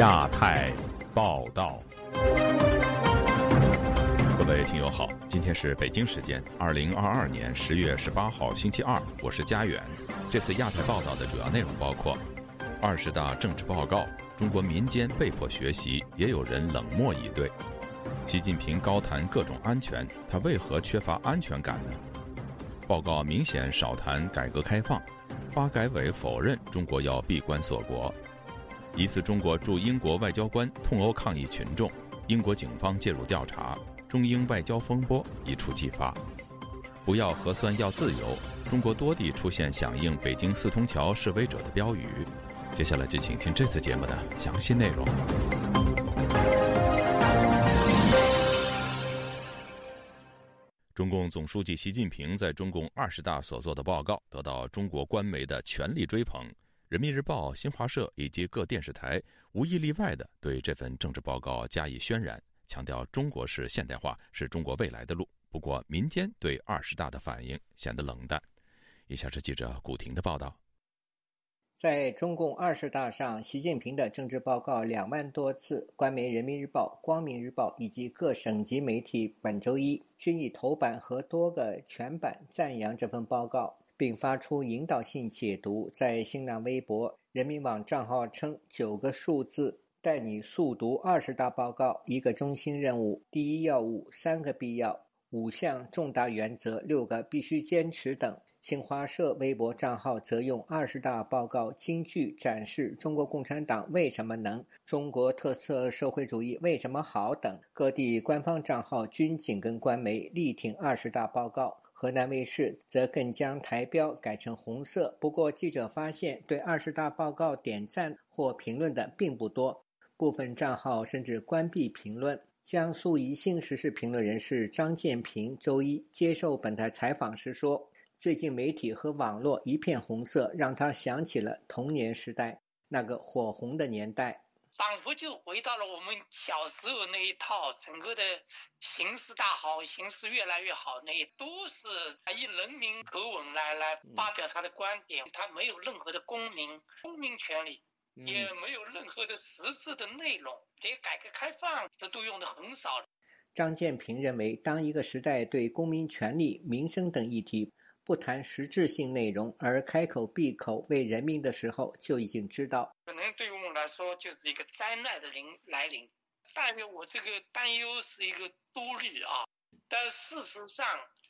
亚太报道，各位听友好，今天是北京时间二零二二年十月十八号星期二，我是佳远。这次亚太报道的主要内容包括：二十大政治报告，中国民间被迫学习，也有人冷漠以对；习近平高谈各种安全，他为何缺乏安全感呢？报告明显少谈改革开放，发改委否认中国要闭关锁国。疑似中国驻英国外交官痛殴抗议群众，英国警方介入调查，中英外交风波一触即发。不要核酸要自由，中国多地出现响应北京四通桥示威者的标语。接下来就请听这次节目的详细内容。中共总书记习近平在中共二十大所做的报告得到中国官媒的全力追捧。人民日报、新华社以及各电视台无一例外的对这份政治报告加以渲染，强调中国式现代化是中国未来的路。不过，民间对二十大的反应显得冷淡。以下是记者古婷的报道：在中共二十大上，习近平的政治报告两万多次，官媒人民日报、光明日报以及各省级媒体本周一均以头版和多个全版赞扬这份报告。并发出引导性解读，在新浪微博、人民网账号称：“九个数字带你速读二十大报告，一个中心任务，第一要务，三个必要，五项重大原则，六个必须坚持等。”新华社微博账号则用二十大报告金句展示中国共产党为什么能、中国特色社会主义为什么好等。各地官方账号均紧跟官媒，力挺二十大报告。河南卫视则更将台标改成红色。不过，记者发现，对二十大报告点赞或评论的并不多，部分账号甚至关闭评论。江苏宜兴时事评论人士张建平周一接受本台采访时说：“最近媒体和网络一片红色，让他想起了童年时代那个火红的年代。”仿佛就回到了我们小时候那一套，整个的形势大好，形势越来越好，那都是以人民口吻来来发表他的观点，他没有任何的公民公民权利，也没有任何的实质的内容，连改革开放这都用的很少。张建平认为，当一个时代对公民权利、民生等议题。不谈实质性内容而开口闭口为人民的时候，就已经知道，可能对于我们来说就是一个灾难的临来临。但是我这个担忧是一个多虑啊。但事实上，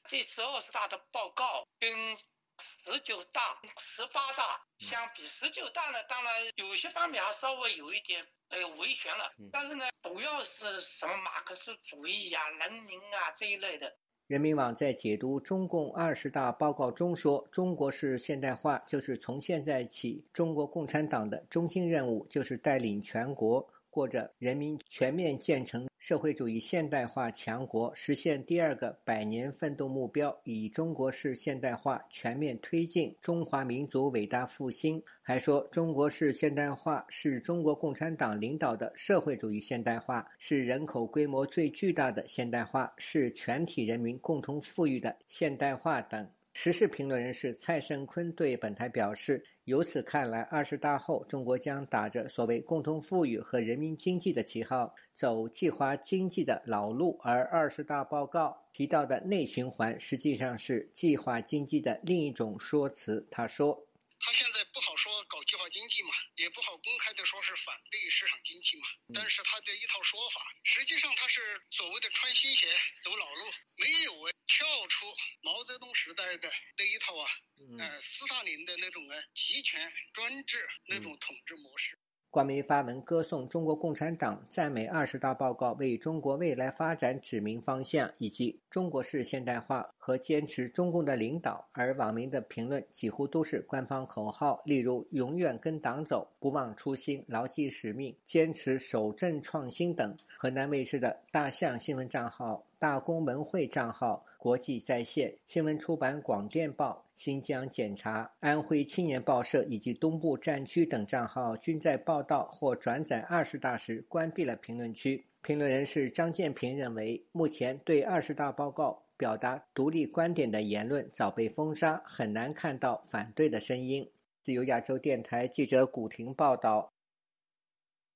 这次二十大的报告跟十九大、十八大相比，十九大呢，当然有些方面还稍微有一点呃维权了。但是呢，主要是什么马克思主义呀、人民啊这一类的。人民网在解读中共二十大报告中说：“中国式现代化就是从现在起，中国共产党的中心任务就是带领全国。”过着人民全面建成社会主义现代化强国，实现第二个百年奋斗目标，以中国式现代化全面推进中华民族伟大复兴。还说，中国式现代化是中国共产党领导的社会主义现代化，是人口规模最巨大的现代化，是全体人民共同富裕的现代化等。时事评论人士蔡胜坤对本台表示：“由此看来，二十大后，中国将打着所谓共同富裕和人民经济的旗号，走计划经济的老路。而二十大报告提到的内循环，实际上是计划经济的另一种说辞。”他说。他现在不好说搞计划经济嘛，也不好公开的说是反对市场经济嘛。但是他的一套说法，实际上他是所谓的穿新鞋走老路，没有跳出毛泽东时代的那一套啊，呃，斯大林的那种啊集权专制那种统治模式。官媒发文歌颂中国共产党，赞美二十大报告为中国未来发展指明方向，以及中国式现代化和坚持中共的领导。而网民的评论几乎都是官方口号，例如“永远跟党走”“不忘初心”“牢记使命”“坚持守正创新”等。河南卫视的大象新闻账号。大公文汇账号、国际在线新闻出版广电报、新疆检察、安徽青年报社以及东部战区等账号均在报道或转载二十大时关闭了评论区。评论人士张建平认为，目前对二十大报告表达独立观点的言论早被封杀，很难看到反对的声音。自由亚洲电台记者古婷报道。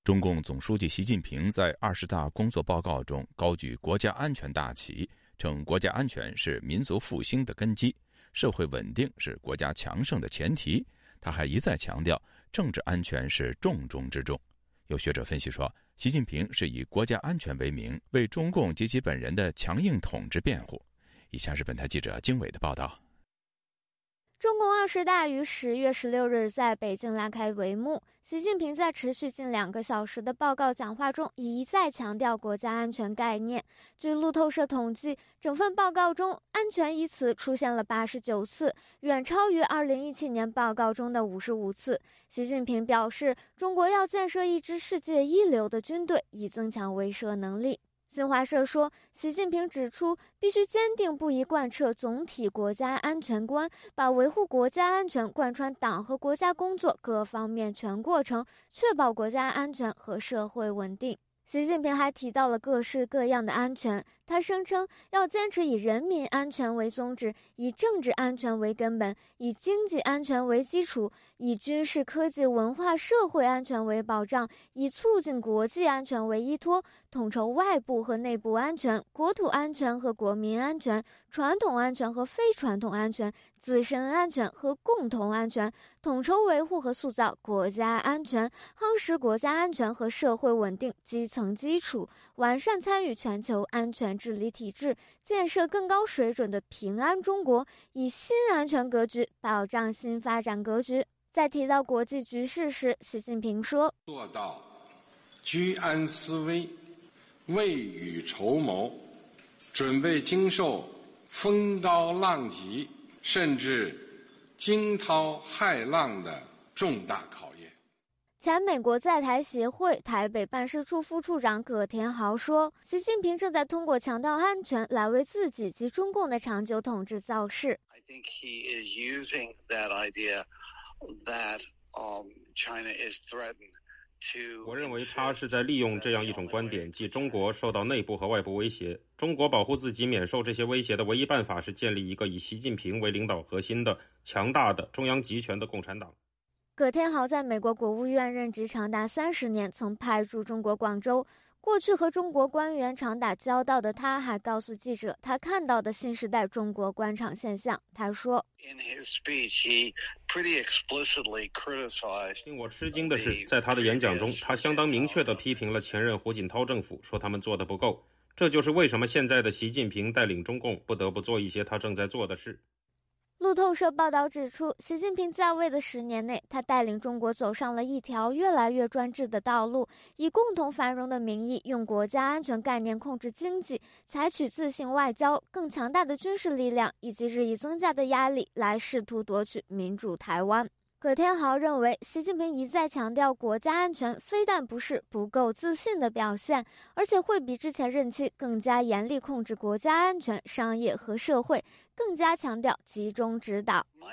中共总书记习近平在二十大工作报告中高举国家安全大旗，称国家安全是民族复兴的根基，社会稳定是国家强盛的前提。他还一再强调，政治安全是重中之重。有学者分析说，习近平是以国家安全为名，为中共及其本人的强硬统治辩护。以下是本台记者经纬的报道。中共二十大于十月十六日在北京拉开帷幕。习近平在持续近两个小时的报告讲话中，一再强调国家安全概念。据路透社统计，整份报告中“安全”一词出现了八十九次，远超于二零一七年报告中的五十五次。习近平表示，中国要建设一支世界一流的军队，以增强威慑能力。新华社说，习近平指出，必须坚定不移贯彻总体国家安全观，把维护国家安全贯穿党和国家工作各方面全过程，确保国家安全和社会稳定。习近平还提到了各式各样的安全。他声称要坚持以人民安全为宗旨，以政治安全为根本，以经济安全为基础，以军事、科技、文化、社会安全为保障，以促进国际安全为依托，统筹外部和内部安全、国土安全和国民安全、传统安全和非传统安全、自身安全和共同安全，统筹维护和塑造国家安全，夯实国家安全和社会稳定基层基础，完善参与全球安全。治理体制，建设更高水准的平安中国，以新安全格局保障新发展格局。在提到国际局势时，习近平说：“做到居安思危、未雨绸缪，准备经受风高浪急，甚至惊涛骇浪的重大考验。”前美国在台协会台北办事处副处长葛田豪说：“习近平正在通过强调安全来为自己及中共的长久统治造势。” I think he is using that idea that China is threatened to. 我认为他是在利用这样一种观点，即中国受到内部和外部威胁。中国保护自己免受这些威胁的唯一办法是建立一个以习近平为领导核心的强大的中央集权的共产党。葛天豪在美国国务院任职长达三十年，曾派驻中国广州。过去和中国官员常打交道的他，还告诉记者他看到的新时代中国官场现象。他说：“In his speech, he pretty explicitly criticized.”：“ 令我吃惊的是，在他的演讲中，他相当明确地批评了前任胡锦涛政府，说他们做的不够。这就是为什么现在的习近平带领中共不得不做一些他正在做的事。”路透社报道指出，习近平在位的十年内，他带领中国走上了一条越来越专制的道路，以共同繁荣的名义，用国家安全概念控制经济，采取自信外交、更强大的军事力量以及日益增加的压力，来试图夺取民主台湾。葛天豪认为，习近平一再强调国家安全，非但不是不够自信的表现，而且会比之前任期更加严厉控制国家安全、商业和社会，更加强调集中指导。我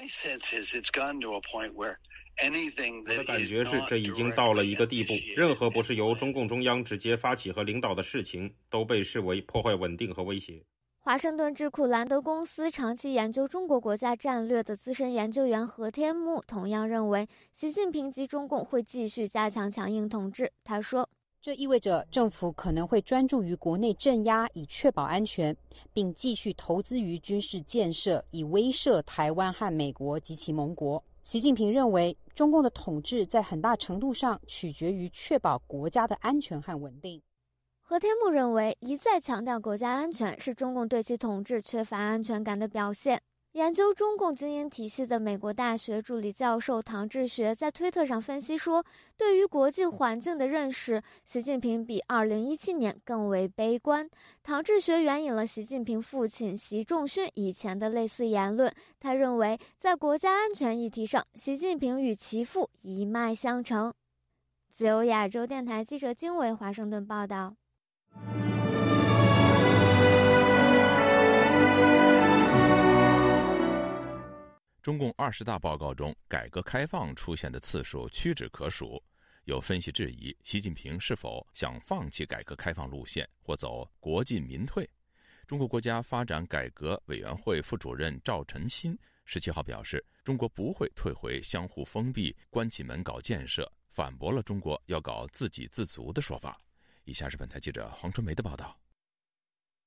的感觉是，这已经到了一个地步，任何不是由中共中央直接发起和领导的事情，都被视为破坏稳定和威胁。华盛顿智库兰德公司长期研究中国国家战略的资深研究员何天木同样认为，习近平及中共会继续加强强硬统治。他说：“这意味着政府可能会专注于国内镇压，以确保安全，并继续投资于军事建设，以威慑台湾和美国及其盟国。”习近平认为，中共的统治在很大程度上取决于确保国家的安全和稳定。何天木认为，一再强调国家安全是中共对其统治缺乏安全感的表现。研究中共经营体系的美国大学助理教授唐志学在推特上分析说：“对于国际环境的认识，习近平比2017年更为悲观。”唐志学援引了习近平父亲习仲勋以前的类似言论，他认为，在国家安全议题上，习近平与其父一脉相承。自由亚洲电台记者经纬华盛顿报道。中共二十大报告中，改革开放出现的次数屈指可数。有分析质疑，习近平是否想放弃改革开放路线，或走国进民退？中国国家发展改革委员会副主任赵晨新十七号表示，中国不会退回相互封闭、关起门搞建设。反驳了中国要搞自给自足的说法。以下是本台记者黄春梅的报道。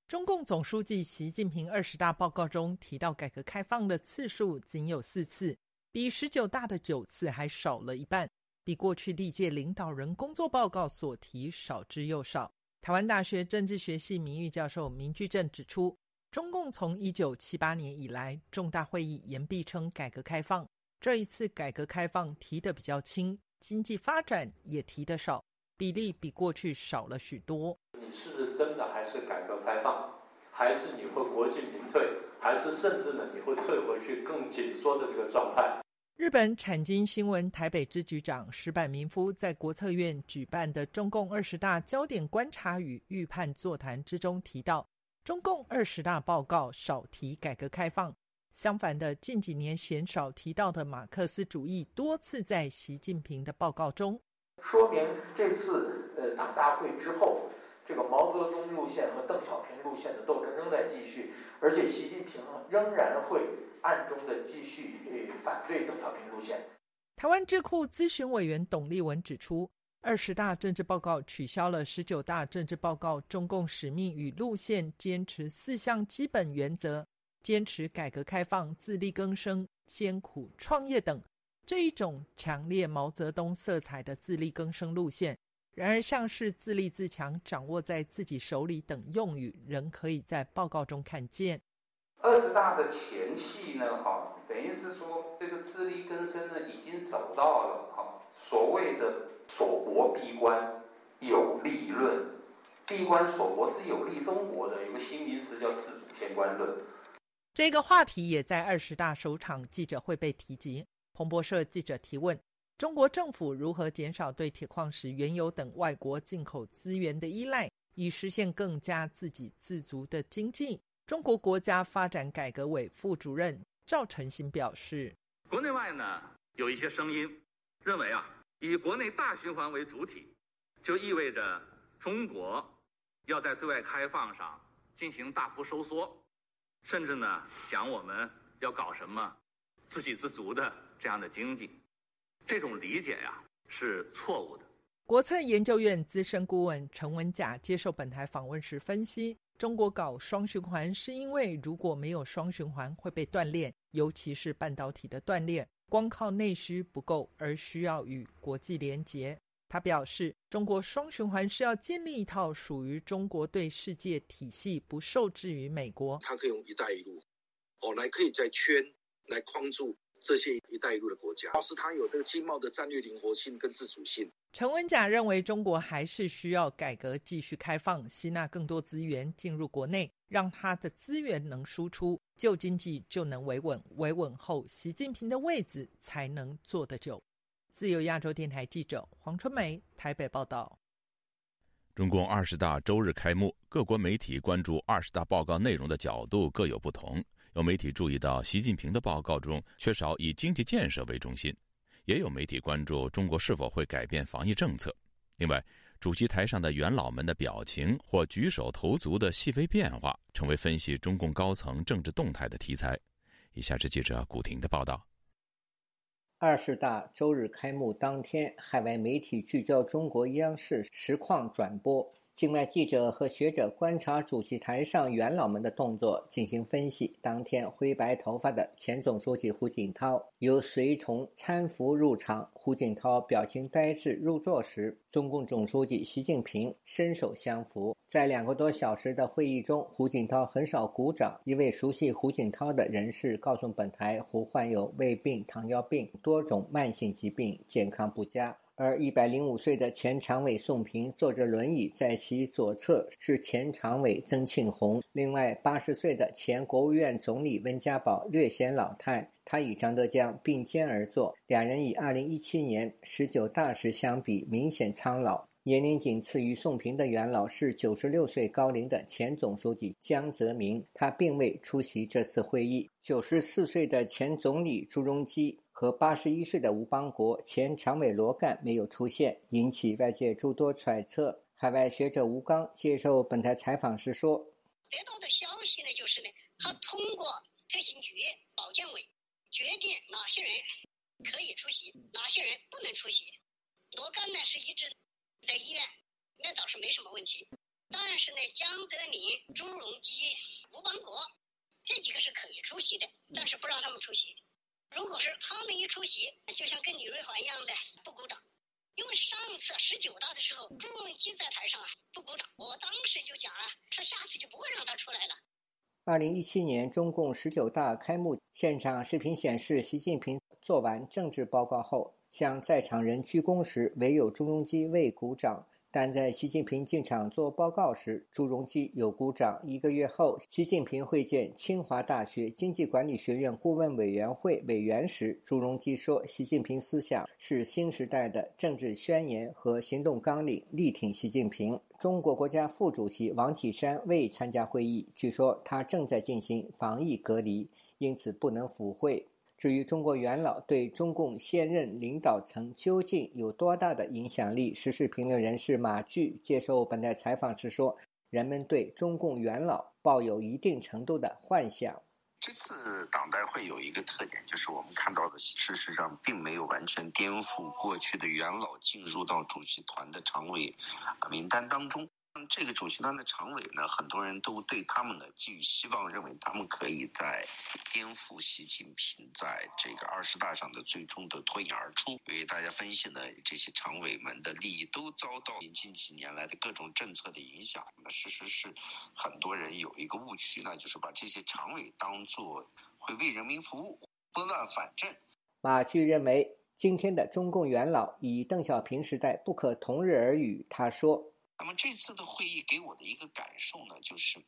中共总书记习近平二十大报告中提到改革开放的次数仅有四次，比十九大的九次还少了一半，比过去历届领导人工作报告所提少之又少。台湾大学政治学系名誉教授明居正指出，中共从一九七八年以来，重大会议言必称改革开放，这一次改革开放提的比较轻，经济发展也提的少，比例比过去少了许多。你是真的还是改革开放，还是你会国进民退，还是甚至呢你会退回去更紧缩的这个状态？日本产经新闻台北支局长石坂明夫在国策院举办的中共二十大焦点观察与预判座谈之中提到，中共二十大报告少提改革开放，相反的，近几年鲜少提到的马克思主义多次在习近平的报告中，说明这次呃党大会之后，这个毛泽东路线和邓小平路线的斗争仍在继续，而且习近平仍然会。暗中的继续呃反对邓小平路线。台湾智库咨询委员董立文指出，二十大政治报告取消了十九大政治报告中共使命与路线，坚持四项基本原则，坚持改革开放、自力更生、艰苦创业等这一种强烈毛泽东色彩的自力更生路线。然而，像是自立自强、掌握在自己手里等用语，仍可以在报告中看见。二十大的前戏呢，哈，等于是说这个自力更生呢，已经走到了哈所谓的锁国闭关有利论，闭关锁国是有利中国的，有个新名词叫自主天关论。这个话题也在二十大首场记者会被提及。彭博社记者提问：中国政府如何减少对铁矿石、原油等外国进口资源的依赖，以实现更加自给自足的经济？中国国家发展改革委副主任赵成新表示：“国内外呢有一些声音认为啊，以国内大循环为主体，就意味着中国要在对外开放上进行大幅收缩，甚至呢讲我们要搞什么自给自足的这样的经济。这种理解呀是错误的。”国策研究院资深顾问陈文甲接受本台访问时分析。中国搞双循环，是因为如果没有双循环会被断裂，尤其是半导体的断裂，光靠内需不够，而需要与国际连结。他表示，中国双循环是要建立一套属于中国对世界体系，不受制于美国。他可以用“一带一路”哦来可以在圈来框住。这些“一带一路”的国家，是它有这个经贸的战略灵活性跟自主性。陈文甲认为，中国还是需要改革，继续开放，吸纳更多资源进入国内，让它的资源能输出，旧经济就能维稳，维稳后，习近平的位子才能坐得久。自由亚洲电台记者黄春梅台北报道。中共二十大周日开幕，各国媒体关注二十大报告内容的角度各有不同。有媒体注意到，习近平的报告中缺少以经济建设为中心；也有媒体关注中国是否会改变防疫政策。另外，主席台上的元老们的表情或举手投足的细微变化，成为分析中共高层政治动态的题材。以下是记者古婷的报道：二十大周日开幕当天，海外媒体聚焦中国央视实况转播。境外记者和学者观察主席台上元老们的动作，进行分析。当天，灰白头发的前总书记胡锦涛由随从搀扶入场。胡锦涛表情呆滞入座时，中共总书记习近平伸手相扶。在两个多小时的会议中，胡锦涛很少鼓掌。一位熟悉胡锦涛的人士告诉本台，胡患有胃病、糖尿病多种慢性疾病，健康不佳。而一百零五岁的前常委宋平坐着轮椅，在其左侧是前常委曾庆红。另外，八十岁的前国务院总理温家宝略显老态，他与张德江并肩而坐，两人以二零一七年十九大时相比，明显苍老。年龄仅次于宋平的元老是九十六岁高龄的前总书记江泽民，他并未出席这次会议。九十四岁的前总理朱镕基。和八十一岁的吴邦国前常委罗干没有出现，引起外界诸多揣测。海外学者吴刚接受本台采访时说：“得到的消息呢，就是呢，他通过特勤局、保监委决定哪些人可以出席，哪些人不能出席。罗干呢是一直在医院，那倒是没什么问题。但是呢，江泽民、朱镕基、吴邦国这几个是可以出席的，但是不让他们出席。如果是他们一出席，就像跟李瑞环一样的不鼓掌。因为上次十九大的时候，朱镕基在台上啊不鼓掌，我当时就讲了，说下次就不会让他出来了。二零一七年中共十九大开幕现场视频显示，习近平做完政治报告后，向在场人鞠躬时，唯有朱镕基未鼓掌。但在习近平进场做报告时，朱镕基有鼓掌。一个月后，习近平会见清华大学经济管理学院顾问委员会委员时，朱镕基说：“习近平思想是新时代的政治宣言和行动纲领，力挺习近平。”中国国家副主席王岐山未参加会议，据说他正在进行防疫隔离，因此不能赴会。至于中国元老对中共现任领导层究竟有多大的影响力，时事评论人士马骏接受本台采访时说：“人们对中共元老抱有一定程度的幻想。这次党代会有一个特点，就是我们看到的，事实上并没有完全颠覆过去的元老进入到主席团的常委名单当中。”这个主席团的常委呢，很多人都对他们呢寄予希望，认为他们可以在颠覆习近平在这个二十大上的最终的脱颖而出。因为大家分析呢，这些常委们的利益都遭到近几年来的各种政策的影响。那事实是，很多人有一个误区那，就是把这些常委当做会为人民服务、拨乱反正。马骏认为，今天的中共元老与邓小平时代不可同日而语。他说。那么这次的会议给我的一个感受呢，就是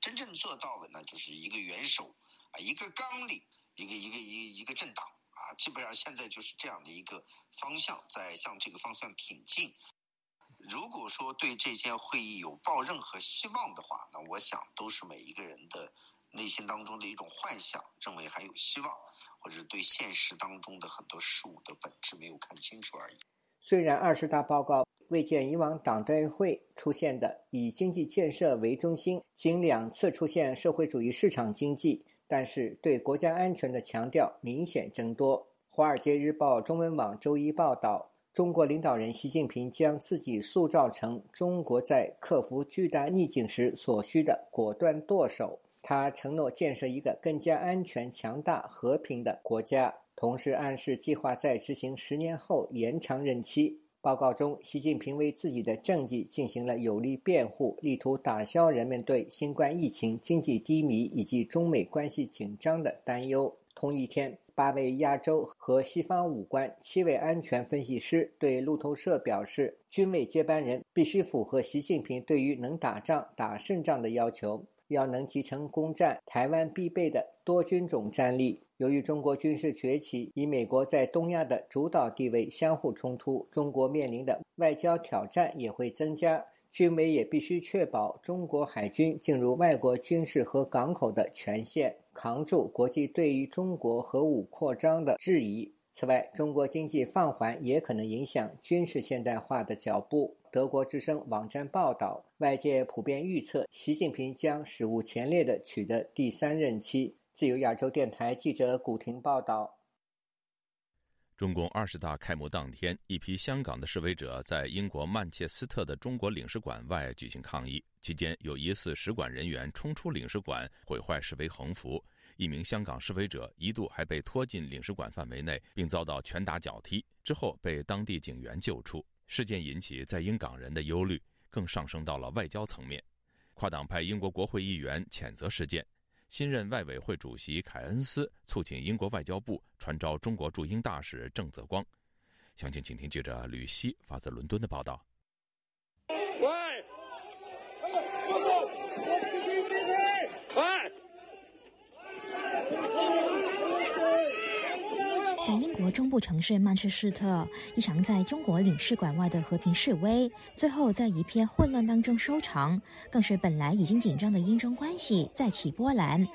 真正做到的呢，就是一个元首啊，一个纲领，一个一个一一个政党啊，基本上现在就是这样的一个方向，在向这个方向挺进。如果说对这些会议有抱任何希望的话，那我想都是每一个人的内心当中的一种幻想，认为还有希望，或者对现实当中的很多事物的本质没有看清楚而已。虽然二十大报告。未见以往党代会出现的以经济建设为中心，仅两次出现社会主义市场经济，但是对国家安全的强调明显增多。《华尔街日报》中文网周一报道，中国领导人习近平将自己塑造成中国在克服巨大逆境时所需的果断舵手。他承诺建设一个更加安全、强大、和平的国家，同时暗示计划在执行十年后延长任期。报告中，习近平为自己的政绩进行了有力辩护，力图打消人们对新冠疫情、经济低迷以及中美关系紧张的担忧。同一天，八位亚洲和西方武官、七位安全分析师对路透社表示，军委接班人必须符合习近平对于能打仗、打胜仗的要求，要能集成攻占台湾必备的多军种战力。由于中国军事崛起与美国在东亚的主导地位相互冲突，中国面临的外交挑战也会增加。军委也必须确保中国海军进入外国军事和港口的权限，扛住国际对于中国核武扩张的质疑。此外，中国经济放缓也可能影响军事现代化的脚步。德国之声网站报道，外界普遍预测，习近平将史无前例地取得第三任期。自由亚洲电台记者古婷报道：中共二十大开幕当天，一批香港的示威者在英国曼彻斯特的中国领事馆外举行抗议，期间有疑似使馆人员冲出领事馆，毁坏示威横幅。一名香港示威者一度还被拖进领事馆范围内，并遭到拳打脚踢，之后被当地警员救出。事件引起在英港人的忧虑，更上升到了外交层面。跨党派英国国会议员谴责事件。新任外委会主席凯恩斯促请英国外交部传召中国驻英大使郑泽光。详情，请听记者吕希发自伦敦的报道。在英国中部城市曼彻斯特，一场在中国领事馆外的和平示威，最后在一片混乱当中收场，更是本来已经紧张的英中关系再起波澜。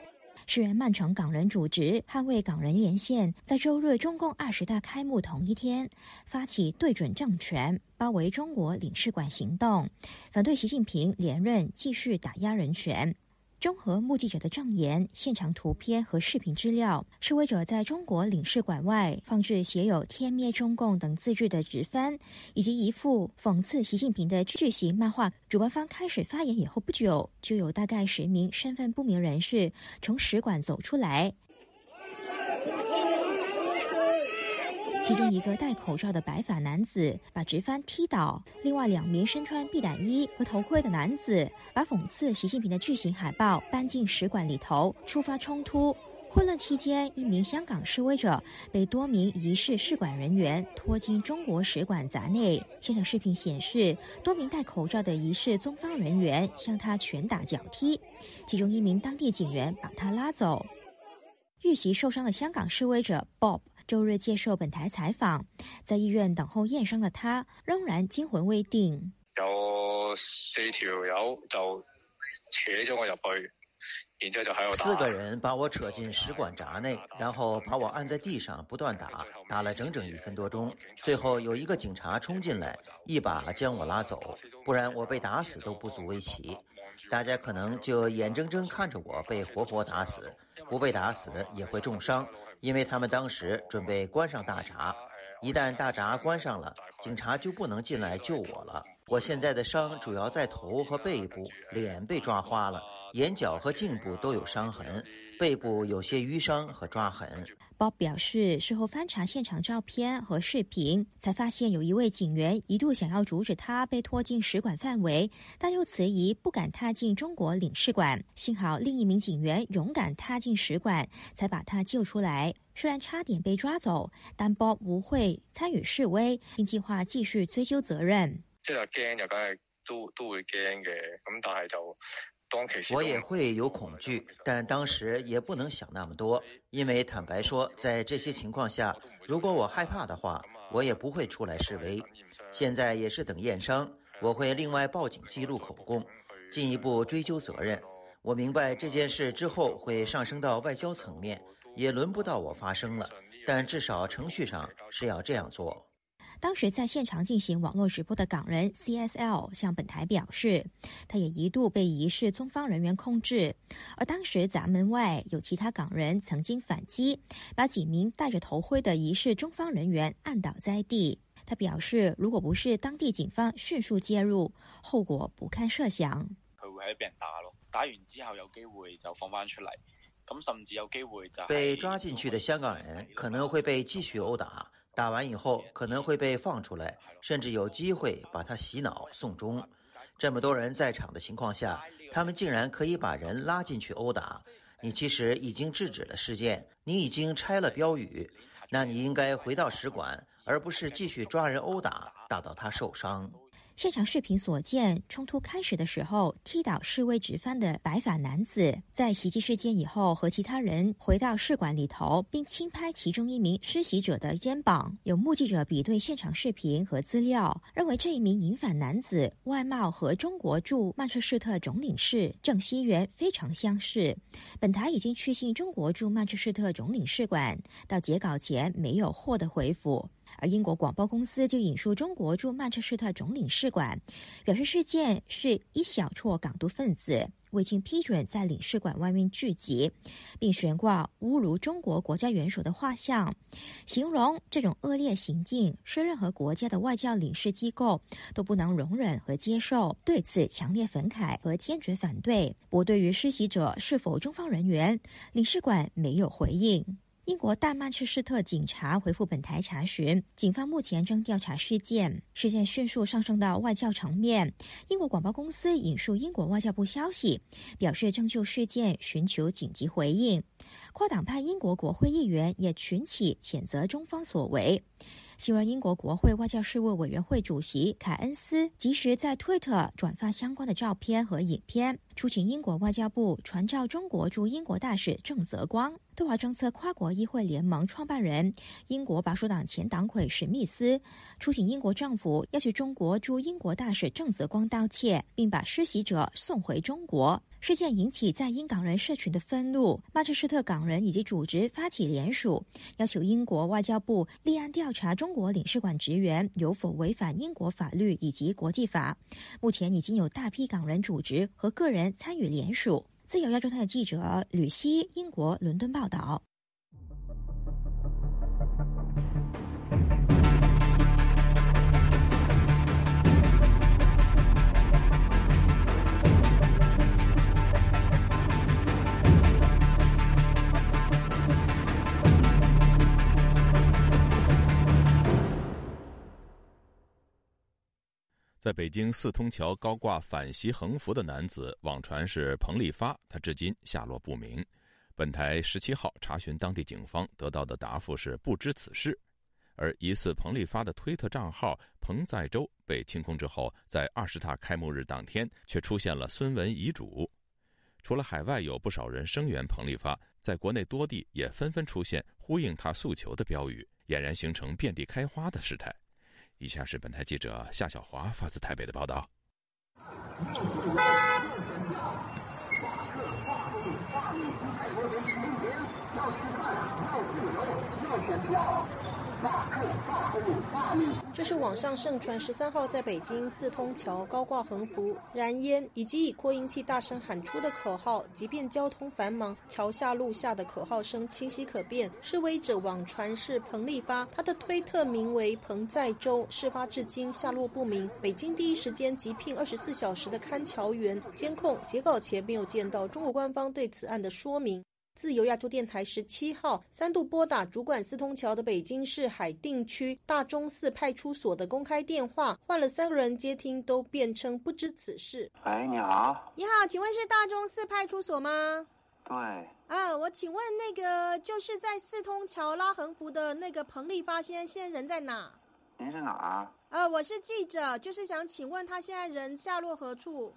是曼城港人组织捍卫港人连线，在周日中共二十大开幕同一天，发起对准政权、包围中国领事馆行动，反对习近平连任，继续打压人权。综合目击者的证言、现场图片和视频资料，示威者在中国领事馆外放置写有“天灭中共”等字句的纸帆，以及一幅讽刺习近平的巨型漫画。主办方开始发言以后不久，就有大概十名身份不明人士从使馆走出来。其中一个戴口罩的白发男子把直幡踢倒，另外两名身穿避弹衣和头盔的男子把讽刺习近平的巨型海报搬进使馆里头，触发冲突。混乱期间，一名香港示威者被多名疑似使馆人员拖进中国使馆闸内。现场视频显示，多名戴口罩的疑似中方人员向他拳打脚踢，其中一名当地警员把他拉走。遇袭受伤的香港示威者 Bob。周日接受本台采访，在医院等候验伤的他仍然惊魂未定。有四条友就扯咗我入去，然之后就喺度四个人把我扯进食管闸内，然后把我按在地上不断打，打了整整一分多钟。最后有一个警察冲进来，一把将我拉走，不然我被打死都不足为奇。大家可能就眼睁睁看着我被活活打死，不被打死也会重伤。因为他们当时准备关上大闸，一旦大闸关上了，警察就不能进来救我了。我现在的伤主要在头和背部，脸被抓花了，眼角和颈部都有伤痕，背部有些淤伤和抓痕。Bob 表示，事后翻查现场照片和视频，才发现有一位警员一度想要阻止他被拖进使馆范围，但又迟疑不敢踏进中国领事馆。幸好另一名警员勇敢踏进使馆，才把他救出来。虽然差点被抓走，但 Bob 不会参与示威，并计划继续追究责任。即係驚就梗係都都會驚嘅，咁但係就。我也会有恐惧，但当时也不能想那么多，因为坦白说，在这些情况下，如果我害怕的话，我也不会出来示威。现在也是等验伤，我会另外报警记录口供，进一步追究责任。我明白这件事之后会上升到外交层面，也轮不到我发声了，但至少程序上是要这样做。当时在现场进行网络直播的港人 CSL 向本台表示，他也一度被疑似中方人员控制，而当时闸门外有其他港人曾经反击，把几名戴着头盔的疑似中方人员按倒在地。他表示，如果不是当地警方迅速介入，后果不堪设想。佢会喺俾人打咯，打完之后有机会就放翻出嚟，咁甚至有机会就被抓进去的香港人可能会被继续殴打。打完以后可能会被放出来，甚至有机会把他洗脑送终。这么多人在场的情况下，他们竟然可以把人拉进去殴打。你其实已经制止了事件，你已经拆了标语，那你应该回到使馆，而不是继续抓人殴打，打到他受伤。现场视频所见，冲突开始的时候，踢倒示威直幡的白发男子，在袭击事件以后，和其他人回到试馆里头，并轻拍其中一名施袭者的肩膀。有目击者比对现场视频和资料，认为这一名银发男子外貌和中国驻曼彻斯特总领事郑熙元非常相似。本台已经去信中国驻曼彻斯特总领事馆，到截稿前没有获得回复。而英国广播公司就引述中国驻曼彻斯特总领事馆表示，事件是一小撮港独分子未经批准在领事馆外面聚集，并悬挂侮辱中国国家元首的画像，形容这种恶劣行径是任何国家的外交领事机构都不能容忍和接受，对此强烈愤慨和坚决反对。不，对于施袭者是否中方人员，领事馆没有回应。英国大曼彻斯特警察回复本台查询，警方目前正调查事件。事件迅速上升到外交层面。英国广播公司引述英国外交部消息，表示正就事件寻求紧急回应。跨党派英国国会议员也群起谴责中方所为。希望英国国会外交事务委员会主席凯恩斯及时在推特转发相关的照片和影片，出请英国外交部传召中国驻英国大使郑泽光。对华政策跨国议会联盟创办人、英国保守党前党魁史密斯出请英国政府要求中国驻英国大使郑泽光道歉，并把施袭者送回中国。事件引起在英港人社群的愤怒，曼彻斯特港人以及组织发起联署，要求英国外交部立案调查中国领事馆职员有否违反英国法律以及国际法。目前已经有大批港人组织和个人参与联署。自由亚洲台的记者吕希，英国伦敦报道。在北京四通桥高挂反袭横幅的男子，网传是彭立发，他至今下落不明。本台十七号查询当地警方得到的答复是不知此事。而疑似彭立发的推特账号“彭在洲”被清空之后，在二十大开幕日当天却出现了孙文遗嘱。除了海外有不少人声援彭立发，在国内多地也纷纷出现呼应他诉求的标语，俨然形成遍地开花的事态。以下是本台记者夏小华发自台北的报道。这是网上盛传十三号在北京四通桥高挂横幅、燃烟以及以扩音器大声喊出的口号，即便交通繁忙，桥下路下的口号声清晰可辨。示威者网传是彭立发，他的推特名为彭在洲，事发至今下落不明。北京第一时间急聘二十四小时的看桥员监控，截稿前没有见到中国官方对此案的说明。自由亚洲电台十七号三度拨打主管四通桥的北京市海淀区大钟寺派出所的公开电话，换了三个人接听，都辩称不知此事。喂，你好。你好，请问是大钟寺派出所吗？对。啊，我请问那个就是在四通桥拉横幅的那个彭丽发，现在现在人在哪？您是哪儿？呃，我是记者，就是想请问他现在人下落何处？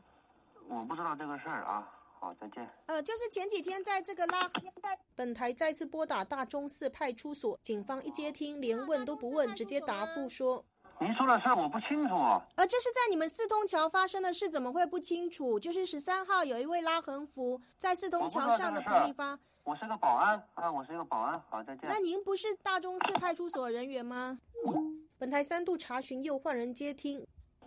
我不知道这个事儿啊。好，再见。呃，就是前几天在这个拉，本台再次拨打大钟寺派出所，警方一接听，连问都不问，直接答复说：“您说的事我不清楚。”呃，这是在你们四通桥发生的事，怎么会不清楚？就是十三号有一位拉横幅在四通桥上的彭立发。我是个保安啊，我是一个保安。好，再见。那您不是大钟寺派出所人员吗？本台三度查询又换人接听。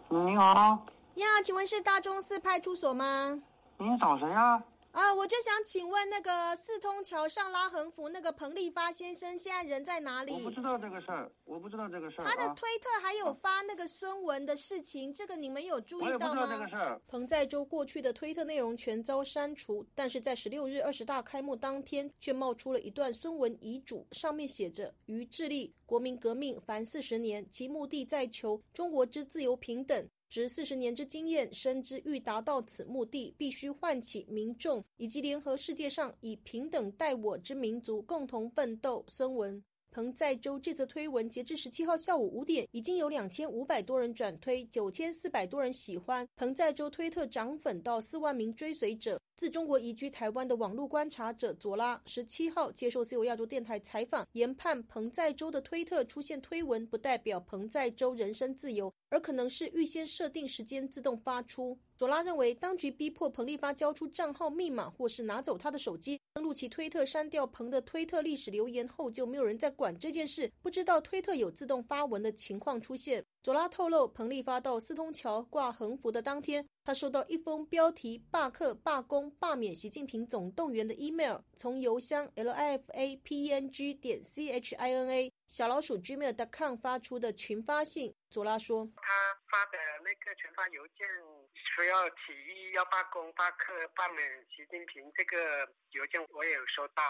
你好。你好，请问是大钟寺派出所吗？您找谁呀？啊，我就想请问那个四通桥上拉横幅那个彭立发先生现在人在哪里？我不知道这个事儿，我不知道这个事儿。他的推特还有发那个孙文的事情，这个你们有注意到吗？我不知道这个事儿。彭在洲过去的推特内容全遭删除，但是在十六日二十大开幕当天，却冒出了一段孙文遗嘱，上面写着：“于致力国民革命凡四十年，其目的在求中国之自由平等。”值四十年之经验，深知欲达到此目的，必须唤起民众以及联合世界上以平等待我之民族共同奋斗。孙文。彭在洲这则推文，截至十七号下午五点，已经有两千五百多人转推，九千四百多人喜欢。彭在洲推特涨粉到四万名追随者。自中国移居台湾的网络观察者佐拉，十七号接受自由亚洲电台采访，研判彭在洲的推特出现推文，不代表彭在洲人身自由，而可能是预先设定时间自动发出。佐拉认为，当局逼迫彭立发交出账号密码，或是拿走他的手机，登录其推特，删掉彭的推特历史留言后，就没有人在管这件事，不知道推特有自动发文的情况出现。佐拉透露，彭立发到四通桥挂横幅的当天，他收到一封标题“罢课、罢工、罢免习近平总动员”的 email，从邮箱 l i f a p e n g 点 c h i n a 小老鼠 gmail.com 发出的群发信。佐拉说，他发的那个群发邮件。说要起义、要罢工、罢课、罢免习近平，这个邮件我也有收到，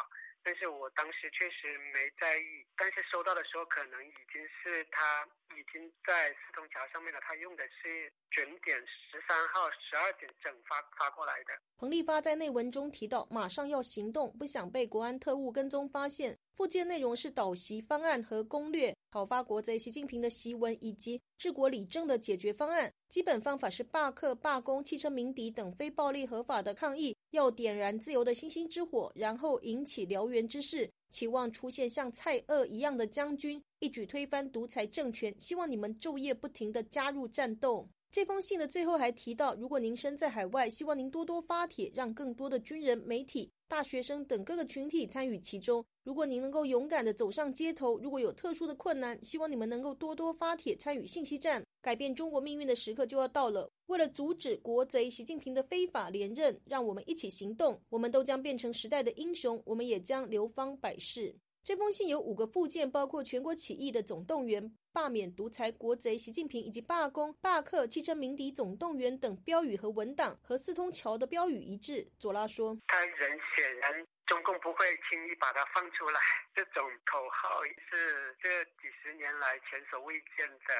但是我当时确实没在意。但是收到的时候，可能已经是他已经在四通桥上面了。他用的是准点十三号十二点整发发过来的。彭立发在内文中提到，马上要行动，不想被国安特务跟踪发现。附件内容是导袭方案和攻略，讨伐国贼习近平的檄文以及治国理政的解决方案。基本方法是罢课、罢工、汽车鸣笛等非暴力合法的抗议，要点燃自由的星星之火，然后引起燎原之势，期望出现像蔡锷一样的将军，一举推翻独裁政权。希望你们昼夜不停地加入战斗。这封信的最后还提到，如果您身在海外，希望您多多发帖，让更多的军人、媒体大学生等各个群体参与其中。如果您能够勇敢地走上街头，如果有特殊的困难，希望你们能够多多发帖参与信息站。改变中国命运的时刻就要到了。为了阻止国贼习近平的非法连任，让我们一起行动。我们都将变成时代的英雄，我们也将流芳百世。这封信有五个附件，包括全国起义的总动员、罢免独裁国贼习近平以及罢工、罢课、汽车鸣笛总动员等标语和文档，和四通桥的标语一致。佐拉说：“他人显然中共不会轻易把它放出来。这种口号是这几十年来前所未见的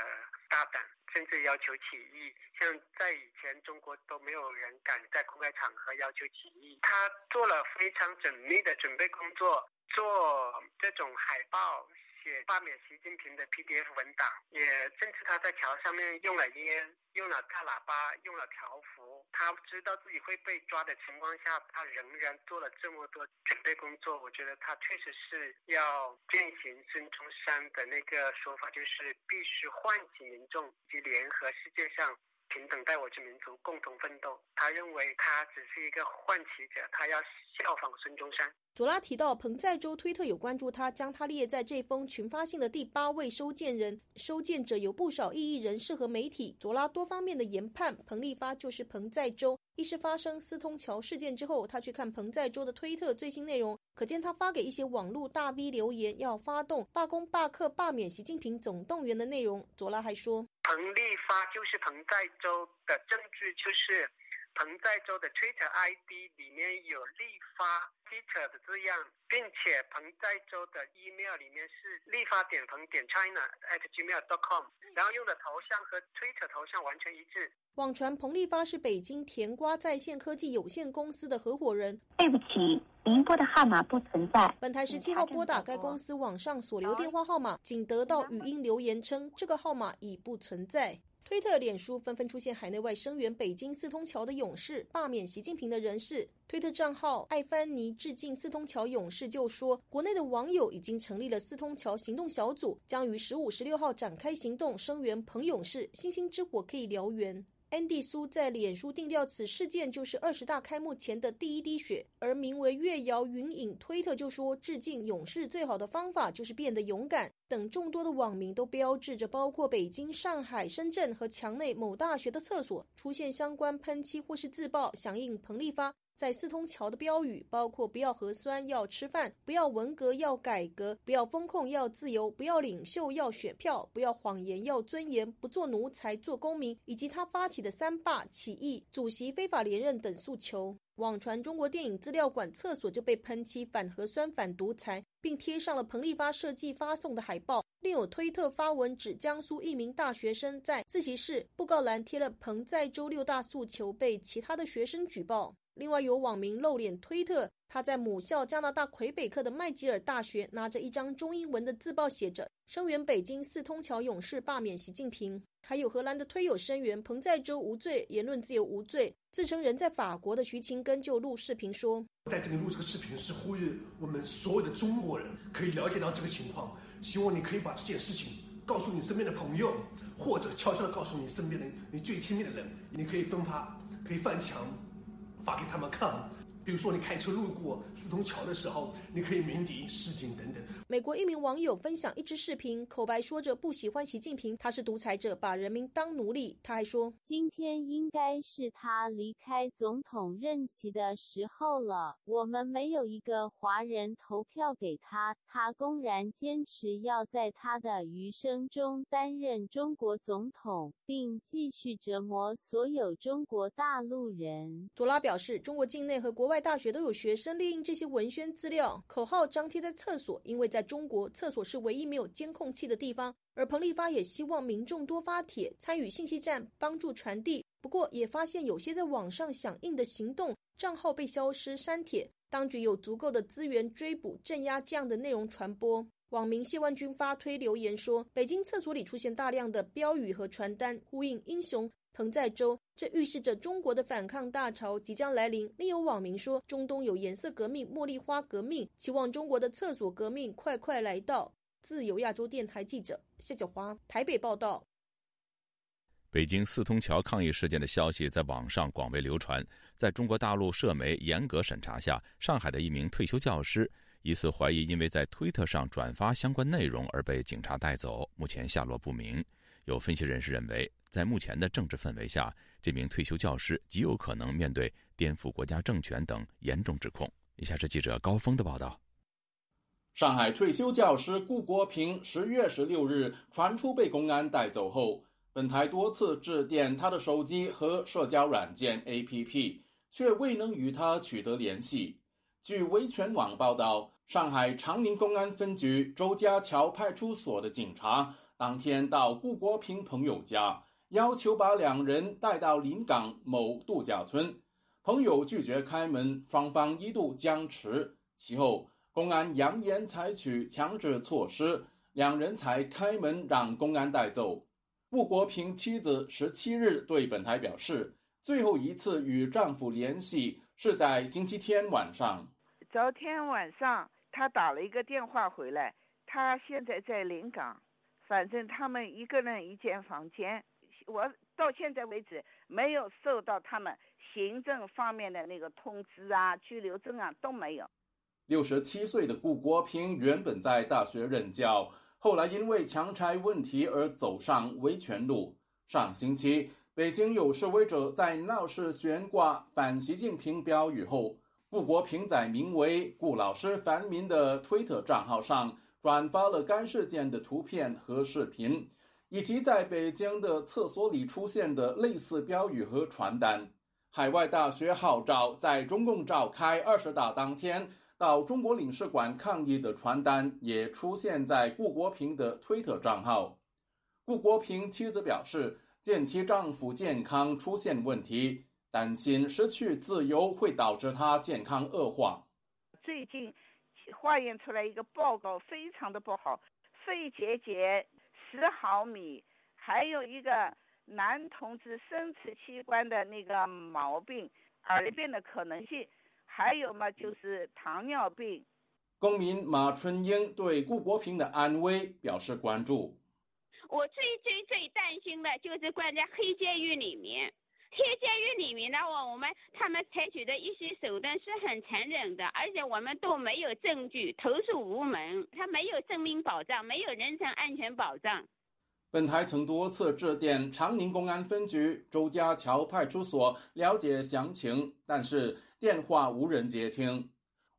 大胆，甚至要求起义。像在以前，中国都没有人敢在公开场合要求起义。他做了非常缜密的准备工作。”做这种海报，写罢免习近平的 PDF 文档，也甚至他在桥上面用了烟，用了大喇叭，用了条幅。他知道自己会被抓的情况下，他仍然做了这么多准备工作。我觉得他确实是要践行孙中山的那个说法，就是必须唤起民众及联合世界上平等待我之民族共同奋斗。他认为他只是一个唤起者，他要效仿孙中山。佐拉提到，彭在洲推特有关注他，将他列在这封群发信的第八位收件人。收件者有不少异议人士和媒体。佐拉多方面的研判，彭立发就是彭在洲。一是发生斯通桥事件之后，他去看彭在洲的推特最新内容，可见他发给一些网络大 V 留言，要发动罢工、罢课、罢免习近平总动员的内容。佐拉还说，彭立发就是彭盖州的证据，就是彭在洲的 Twitter ID 里面有立发。Twitter 的字样，并且彭在洲的 email 里面是立发点彭点 china at gmail dot com，然后用的头像和 Twitter 头像完全一致。网传彭立发是北京甜瓜在线科技有限公司的合伙人。对不起，您拨的号码不存在。本台十七号拨打该公司网上所留电话号码，仅得到语音留言称这个号码已不存在。推特、脸书纷纷出现海内外声援北京四通桥的勇士、罢免习近平的人士。推特账号艾凡尼致敬四通桥勇士就说，国内的网友已经成立了四通桥行动小组，将于十五、十六号展开行动，声援彭勇士。星星之火可以燎原。Andy 苏在脸书定调，此事件就是二十大开幕前的第一滴血。而名为月瑶云影推特就说，致敬勇士最好的方法就是变得勇敢。等众多的网民都标志着，包括北京、上海、深圳和墙内某大学的厕所出现相关喷漆或是自爆，响应彭立发。在四通桥的标语包括：不要核酸，要吃饭；不要文革，要改革；不要风控，要自由；不要领袖，要选票；不要谎言，要尊严；不做奴才，做公民。以及他发起的三罢起义、主席非法连任等诉求。网传中国电影资料馆厕所就被喷漆反核酸、反独裁，并贴上了彭立发设计发送的海报。另有推特发文指，江苏一名大学生在自习室布告栏贴了彭在周六大诉求，被其他的学生举报。另外有网民露脸推特，他在母校加拿大魁北克的麦吉尔大学拿着一张中英文的自报，写着“声援北京四通桥勇士罢免习近平”。还有荷兰的推友声援彭在洲无罪，言论自由无罪。自称人在法国的徐勤根就录视频说：“在这里录这个视频是呼吁我们所有的中国人可以了解到这个情况，希望你可以把这件事情告诉你身边的朋友，或者悄悄的告诉你身边的你最亲密的人，你可以分发，可以翻墙。”发给他们看，比如说你开车路过四通桥的时候，你可以鸣笛示警等等。美国一名网友分享一支视频，口白说着不喜欢习近平，他是独裁者，把人民当奴隶。他还说，今天应该是他离开总统任期的时候了。我们没有一个华人投票给他，他公然坚持要在他的余生中担任中国总统。并继续折磨所有中国大陆人。佐拉表示，中国境内和国外大学都有学生利用这些文宣资料，口号张贴在厕所，因为在在中国，厕所是唯一没有监控器的地方。而彭立发也希望民众多发帖，参与信息站，帮助传递。不过，也发现有些在网上响应的行动账号被消失删帖，当局有足够的资源追捕镇压这样的内容传播。网民谢万军发推留言说：“北京厕所里出现大量的标语和传单，呼应英雄彭在洲，这预示着中国的反抗大潮即将来临。”另有网民说：“中东有颜色革命、茉莉花革命，期望中国的厕所革命快快来到。”自由亚洲电台记者谢小华台北报道。北京四通桥抗议事件的消息在网上广为流传，在中国大陆社媒严格审查下，上海的一名退休教师疑似怀疑因为在推特上转发相关内容而被警察带走，目前下落不明。有分析人士认为，在目前的政治氛围下，这名退休教师极有可能面对颠覆国家政权等严重指控。以下是记者高峰的报道：上海退休教师顾国平十月十六日传出被公安带走后。本台多次致电他的手机和社交软件 APP，却未能与他取得联系。据维权网报道，上海长宁公安分局周家桥派出所的警察当天到顾国平朋友家，要求把两人带到临港某度假村。朋友拒绝开门，双方一度僵持。其后，公安扬言采取强制措施，两人才开门让公安带走。顾国平妻子十七日对本台表示，最后一次与丈夫联系是在星期天晚上。昨天晚上他打了一个电话回来，他现在在临港，反正他们一个人一间房间。我到现在为止没有收到他们行政方面的那个通知啊、拘留证啊都没有。六十七岁的顾国平原本在大学任教。后来因为强拆问题而走上维权路。上星期，北京有示威者在闹市悬挂反习近平标语后，顾国平在名为“顾老师繁民”的推特账号上转发了该事件的图片和视频，以及在北京的厕所里出现的类似标语和传单。海外大学号召在中共召开二十大当天。到中国领事馆抗议的传单也出现在顾国平的推特账号。顾国平妻子表示，见其丈夫健康出现问题，担心失去自由会导致他健康恶化。最近化验出来一个报告，非常的不好，肺结节十毫米，还有一个男同志生殖器官的那个毛病，耳病的可能性。还有嘛，就是糖尿病。公民马春英对顾国平的安危表示关注。我最最最担心的就是关在黑监狱里面。天监狱里面的话，我们他们采取的一些手段是很残忍的，而且我们都没有证据，投诉无门，他没有生命保障，没有人身安全保障。本台曾多次致电长宁公安分局周家桥派出所了解详情，但是电话无人接听。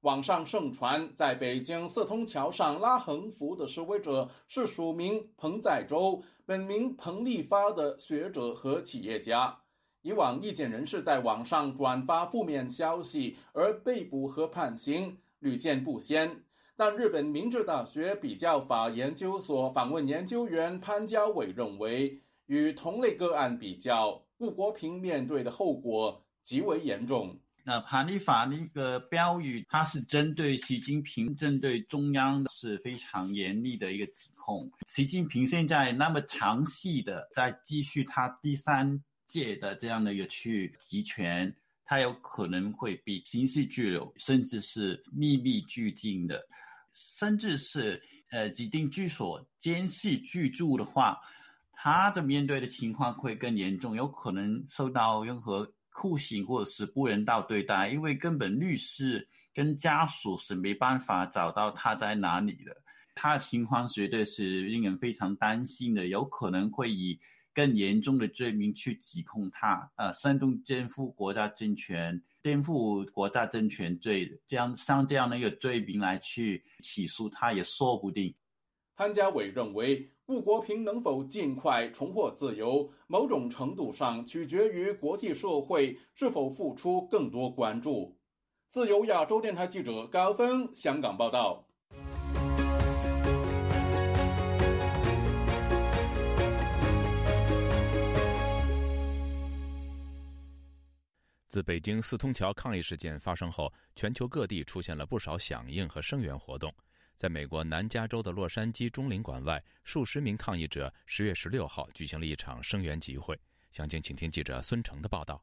网上盛传，在北京四通桥上拉横幅的示威者是署名彭载洲、本名彭立发的学者和企业家。以往意见人士在网上转发负面消息而被捕和判刑屡见不鲜。但日本明治大学比较法研究所访问研究员潘家伟认为，与同类个案比较，顾国平面对的后果极为严重。那潘立法那个标语，它是针对习近平、针对中央，是非常严厉的一个指控。习近平现在那么长期的在继续他第三届的这样的一个去集权，他有可能会被刑事拘留，甚至是秘密拘禁的。甚至是呃指定居所监视居住的话，他的面对的情况会更严重，有可能受到任何酷刑或者是不人道对待，因为根本律师跟家属是没办法找到他在哪里的，他的情况绝对是令人非常担心的，有可能会以更严重的罪名去指控他，呃，煽动颠覆国家政权。颠覆国家政权罪，这样像这样的一个罪名来去起诉他也说不定。潘家伟认为，顾国平能否尽快重获自由，某种程度上取决于国际社会是否付出更多关注。自由亚洲电台记者高峰香港报道。自北京四通桥抗议事件发生后，全球各地出现了不少响应和声援活动。在美国南加州的洛杉矶中领馆外，数十名抗议者十月十六号举行了一场声援集会。详情，请听记者孙成的报道。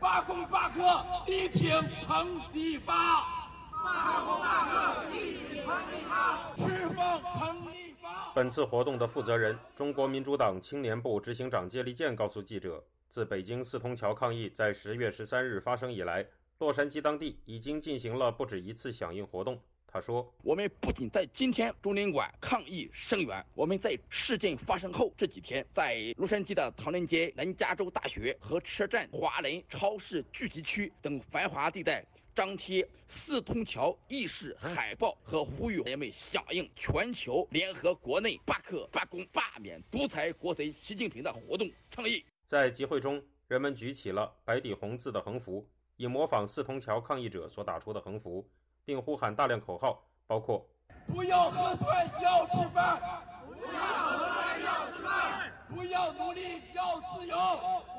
罢工罢课，力挺彭立发！罢工罢课，力挺彭立发！释放彭立发！本次活动的负责人、中国民主党青年部执行长接力健告诉记者，自北京四通桥抗议在十月十三日发生以来，洛杉矶当地已经进行了不止一次响应活动。他说：“我们不仅在今天中领馆抗议声援，我们在事件发生后这几天，在洛杉矶的唐人街、南加州大学和车站、华人超市聚集区等繁华地带。”张贴四通桥议事海报和呼吁人们响应全球联合国内罢课、罢工、罢免独裁国贼习近平的活动倡议。在集会中，人们举起了白底红字的横幅，以模仿四通桥抗议者所打出的横幅，并呼喊大量口号，包括“不要喝醉要吃饭”“不要喝醉要吃饭”“不要奴隶要自由”“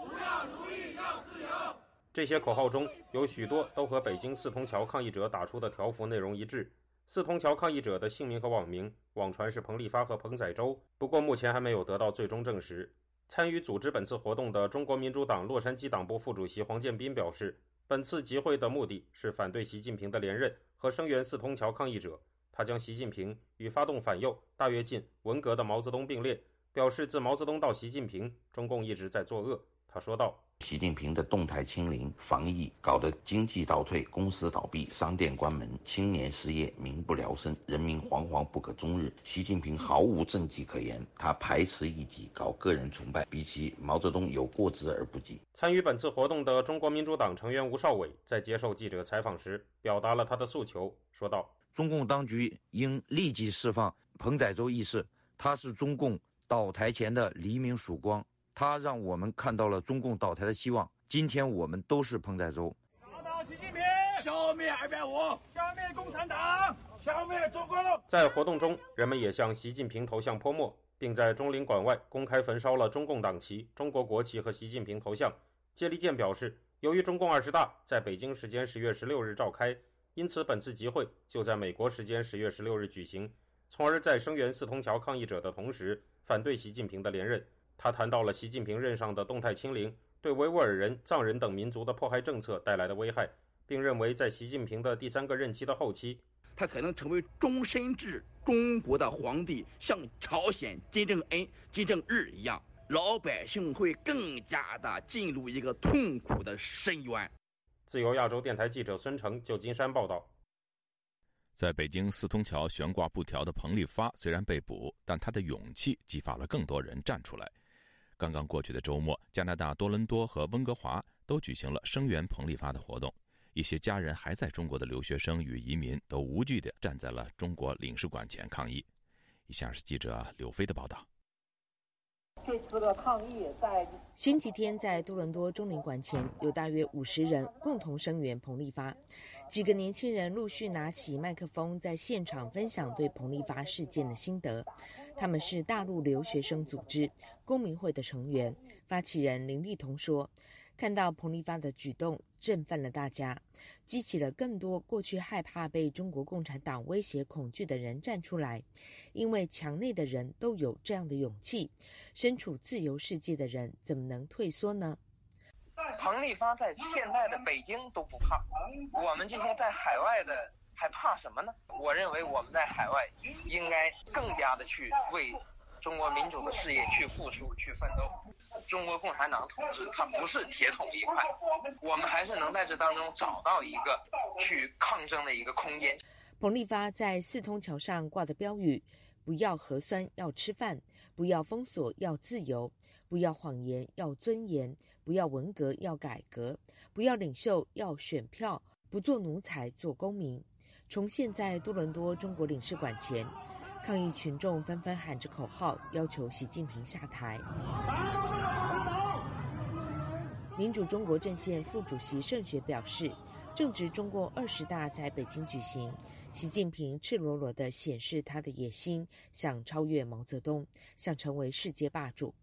不要奴隶要自由”。这些口号中有许多都和北京四通桥抗议者打出的条幅内容一致。四通桥抗议者的姓名和网名网传是彭立发和彭载洲，不过目前还没有得到最终证实。参与组织本次活动的中国民主党洛杉矶党部副主席黄建斌表示，本次集会的目的是反对习近平的连任和声援四通桥抗议者。他将习近平与发动反右、大跃进、文革的毛泽东并列，表示自毛泽东到习近平，中共一直在作恶。他说道。习近平的动态清零、防疫搞得经济倒退、公司倒闭、商店关门、青年失业、民不聊生、人民惶惶不可终日。习近平毫无政绩可言，他排斥异己，搞个人崇拜，比起毛泽东有过之而不及。参与本次活动的中国民主党成员吴少伟在接受记者采访时，表达了他的诉求，说道：“中共当局应立即释放彭载洲一事，他是中共倒台前的黎明曙光。”他让我们看到了中共倒台的希望。今天我们都是彭载舟。打倒习近平，消灭二百五，消灭共产党，消灭中共。在活动中，人们也向习近平头像泼墨，并在中领馆外公开焚烧了中共党旗、中国国旗和习近平头像。接力健表示，由于中共二十大在北京时间十月十六日召开，因此本次集会就在美国时间十月十六日举行，从而在声援四通桥抗议者的同时，反对习近平的连任。他谈到了习近平任上的动态清零对维吾尔人、藏人等民族的迫害政策带来的危害，并认为在习近平的第三个任期的后期，他可能成为终身制中国的皇帝，像朝鲜金正恩、金正日一样，老百姓会更加的进入一个痛苦的深渊。自由亚洲电台记者孙成，旧金山报道。在北京四通桥悬挂布条的彭丽发虽然被捕，但他的勇气激发了更多人站出来。刚刚过去的周末，加拿大多伦多和温哥华都举行了声援彭丽发的活动。一些家人还在中国的留学生与移民都无惧地站在了中国领事馆前抗议。以下是记者刘飞的报道。这次的抗议在星期天在多伦多中领馆前，有大约五十人共同声援彭丽发。几个年轻人陆续拿起麦克风，在现场分享对彭丽发事件的心得。他们是大陆留学生组织公民会的成员。发起人林立彤说。看到彭丽发的举动，振奋了大家，激起了更多过去害怕被中国共产党威胁、恐惧的人站出来。因为墙内的人都有这样的勇气，身处自由世界的人怎么能退缩呢？彭丽发在现在的北京都不怕，我们这些在海外的还怕什么呢？我认为我们在海外应该更加的去为。中国民主的事业去付出、去奋斗。中国共产党统治它不是铁桶一块，我们还是能在这当中找到一个去抗争的一个空间。彭丽发在四通桥上挂的标语：“不要核酸，要吃饭；不要封锁，要自由；不要谎言，要尊严；不要文革，要改革；不要领袖，要选票；不做奴才，做公民。”重现在多伦多中国领事馆前。抗议群众纷纷喊着口号，要求习近平下台。民主中国阵线副主席盛雪表示，正值中共二十大在北京举行，习近平赤裸裸地显示他的野心，想超越毛泽东，想成为世界霸主。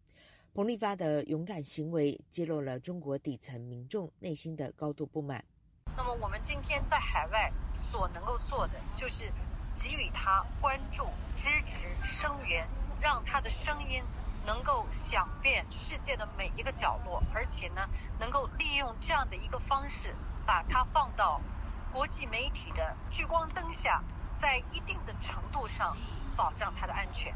彭丽发的勇敢行为揭露了中国底层民众内心的高度不满。那么，我们今天在海外所能够做的，就是。给予他关注、支持、声援，让他的声音能够响遍世界的每一个角落，而且呢，能够利用这样的一个方式，把它放到国际媒体的聚光灯下，在一定的程度上保障它的安全。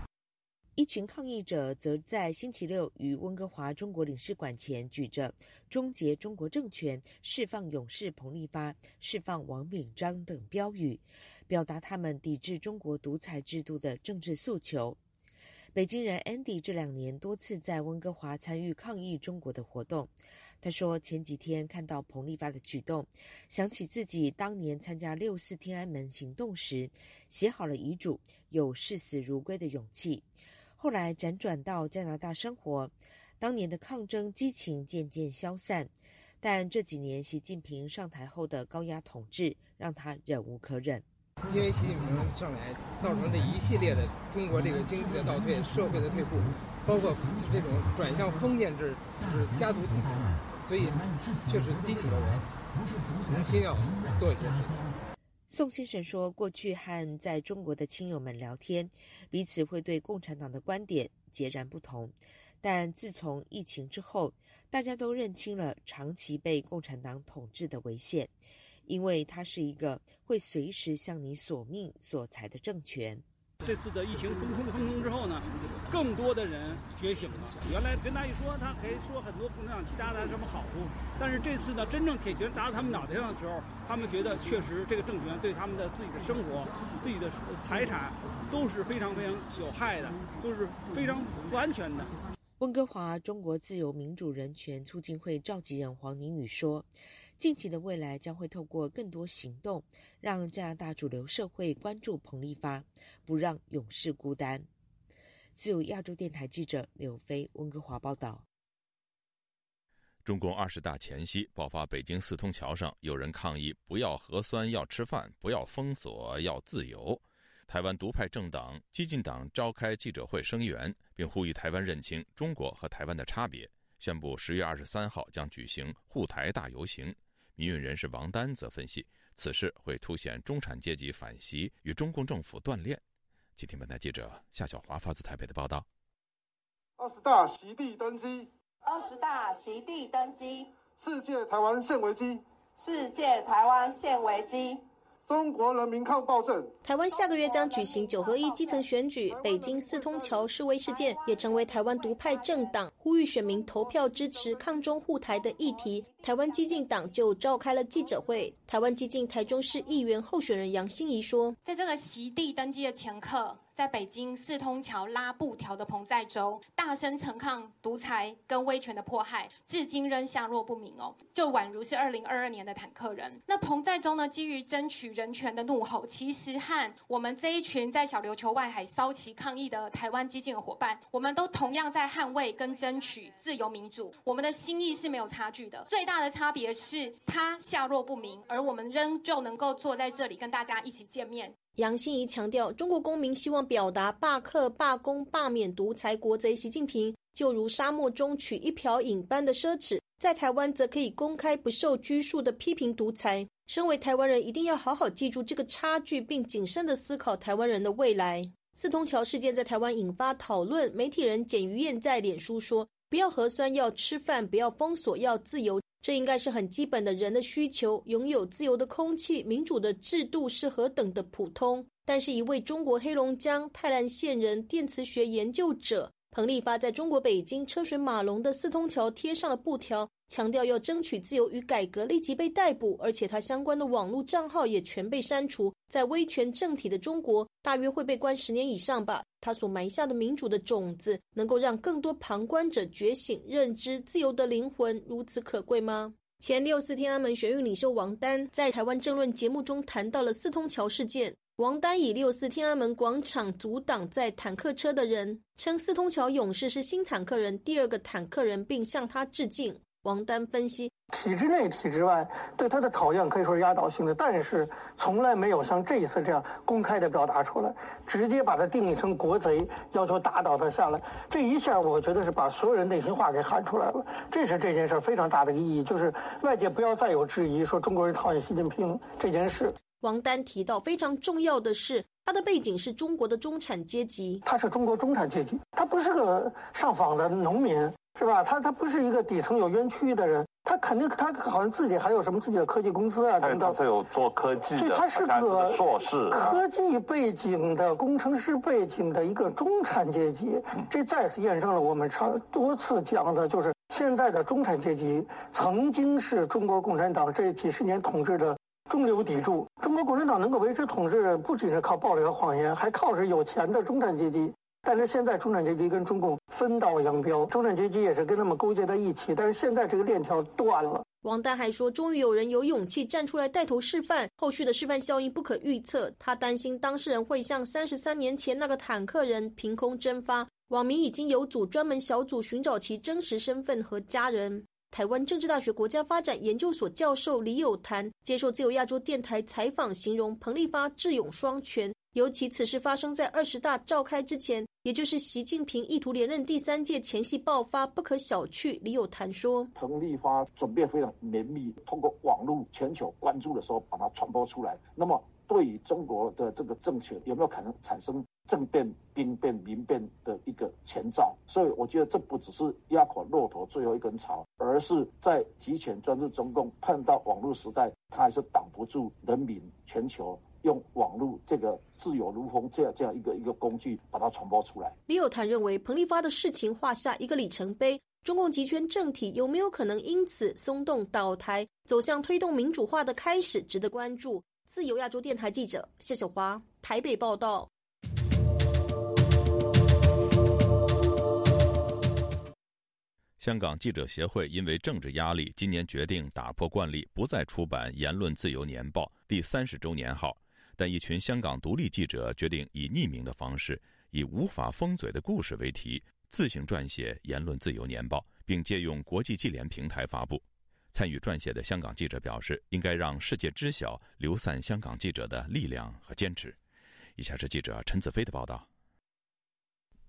一群抗议者则在星期六于温哥华中国领事馆前举着“终结中国政权、释放勇士彭立发、释放王炳章”等标语，表达他们抵制中国独裁制度的政治诉求。北京人 Andy 这两年多次在温哥华参与抗议中国的活动。他说：“前几天看到彭立发的举动，想起自己当年参加六四天安门行动时，写好了遗嘱，有视死如归的勇气。”后来辗转到加拿大生活，当年的抗争激情渐渐消散，但这几年习近平上台后的高压统治让他忍无可忍。因为习近平上来造成这一系列的中国这个经济的倒退、社会的退步，包括这种转向封建制、就是家族统治，所以确实激起了我重新要做一些事情。宋先生说：“过去和在中国的亲友们聊天，彼此会对共产党的观点截然不同。但自从疫情之后，大家都认清了长期被共产党统治的危险，因为它是一个会随时向你索命索财的政权。”这次的疫情封控封控之后呢，更多的人觉醒了。原来跟他一说，他可以说很多共产党其他的什么好处，但是这次呢，真正铁拳砸到他们脑袋上的时候，他们觉得确实这个政权对他们的自己的生活、自己的财产都是非常非常有害的，都是非常不安全的。温哥华中国自由民主人权促进会召集人黄宁宇说。近期的未来将会透过更多行动，让加拿大主流社会关注彭立发，不让勇士孤单。自由亚洲电台记者刘飞温哥华报道。中共二十大前夕爆发，北京四通桥上有人抗议“不要核酸，要吃饭；不要封锁，要自由”。台湾独派政党激进党召开记者会声援，并呼吁台湾认清中国和台湾的差别，宣布十月二十三号将举行护台大游行。民运人士王丹则分析，此事会凸显中产阶级反袭与中共政府断裂。请听本台记者夏小华发自台北的报道：二十大席地登基，二十大席地登基，世界台湾现危机，世界台湾现危机。中国人民抗暴政。台湾下个月将举行九合一基层选举，北京四通桥示威事件也成为台湾独派政党呼吁选民投票支持抗中护台的议题。台湾激进党就召开了记者会。台湾激进台中市议员候选人杨心怡说：“在这个席地登基的前刻。”在北京四通桥拉布条的彭在洲，大声陈抗独裁跟威权的迫害，至今仍下落不明哦，就宛如是二零二二年的坦克人。那彭在洲呢，基于争取人权的怒吼，其实和我们这一群在小琉球外海骚旗抗议的台湾激进的伙伴，我们都同样在捍卫跟争取自由民主，我们的心意是没有差距的。最大的差别是他下落不明，而我们仍旧能够坐在这里跟大家一起见面。杨欣怡强调，中国公民希望表达罢课、罢工、罢免独裁国贼习近平，就如沙漠中取一瓢饮般的奢侈；在台湾，则可以公开不受拘束的批评独裁。身为台湾人，一定要好好记住这个差距，并谨慎的思考台湾人的未来。四通桥事件在台湾引发讨论，媒体人简于燕在脸书说：“不要核酸，要吃饭；不要封锁，要自由。”这应该是很基本的人的需求，拥有自由的空气、民主的制度是何等的普通。但是，一位中国黑龙江泰兰县人电磁学研究者彭立发，在中国北京车水马龙的四通桥贴上了布条，强调要争取自由与改革，立即被逮捕，而且他相关的网络账号也全被删除。在威权政体的中国，大约会被关十年以上吧。他所埋下的民主的种子，能够让更多旁观者觉醒、认知自由的灵魂如此可贵吗？前六四天安门学运领袖王丹在台湾政论节目中谈到了四通桥事件。王丹以六四天安门广场阻挡在坦克车的人，称四通桥勇士是新坦克人第二个坦克人，并向他致敬。王丹分析，体制内、体制外对他的讨厌可以说是压倒性的，但是从来没有像这一次这样公开的表达出来，直接把他定义成国贼，要求打倒他下来。这一下，我觉得是把所有人内心话给喊出来了。这是这件事非常大的意义，就是外界不要再有质疑，说中国人讨厌习近平这件事。王丹提到，非常重要的是，他的背景是中国的中产阶级。他是中国中产阶级，他不是个上访的农民。是吧？他他不是一个底层有冤屈的人，他肯定他好像自己还有什么自己的科技公司啊等等。他是有做科技的，所以他是个硕士，科技背景的工程师背景的一个中产阶级。这再次验证了我们常多次讲的，就是现在的中产阶级曾经是中国共产党这几十年统治的。中流砥柱，中国共产党能够维持统治，不仅是靠暴力和谎言，还靠着有钱的中产阶级。但是现在中产阶级跟中共分道扬镳，中产阶级也是跟他们勾结在一起。但是现在这个链条断了。王丹还说，终于有人有勇气站出来带头示范，后续的示范效应不可预测。他担心当事人会像三十三年前那个坦克人凭空蒸发。网民已经有组专门小组寻找其真实身份和家人。台湾政治大学国家发展研究所教授李友谈接受自由亚洲电台采访，形容彭立发智勇双全，尤其此事发生在二十大召开之前，也就是习近平意图连任第三届前夕爆发，不可小觑。李友谈说：“彭立发准备非常绵密，通过网络全球关注的时候把它传播出来。那么，对于中国的这个政权有没有可能产生？”政变、兵变、民变的一个前兆，所以我觉得这不只是压垮骆驼最后一根草，而是在集权专制中共碰到网络时代，它还是挡不住人民全球用网络这个自由如风这样这样一个一个工具把它传播出来。李友谈认为，彭立发的事情画下一个里程碑，中共集权政体有没有可能因此松动倒台，走向推动民主化的开始，值得关注。自由亚洲电台记者谢小华台北报道。香港记者协会因为政治压力，今年决定打破惯例，不再出版《言论自由年报》第三十周年号。但一群香港独立记者决定以匿名的方式，以“无法封嘴的故事”为题，自行撰写《言论自由年报》，并借用国际记联平台发布。参与撰写的香港记者表示：“应该让世界知晓流散香港记者的力量和坚持。”以下是记者陈子飞的报道。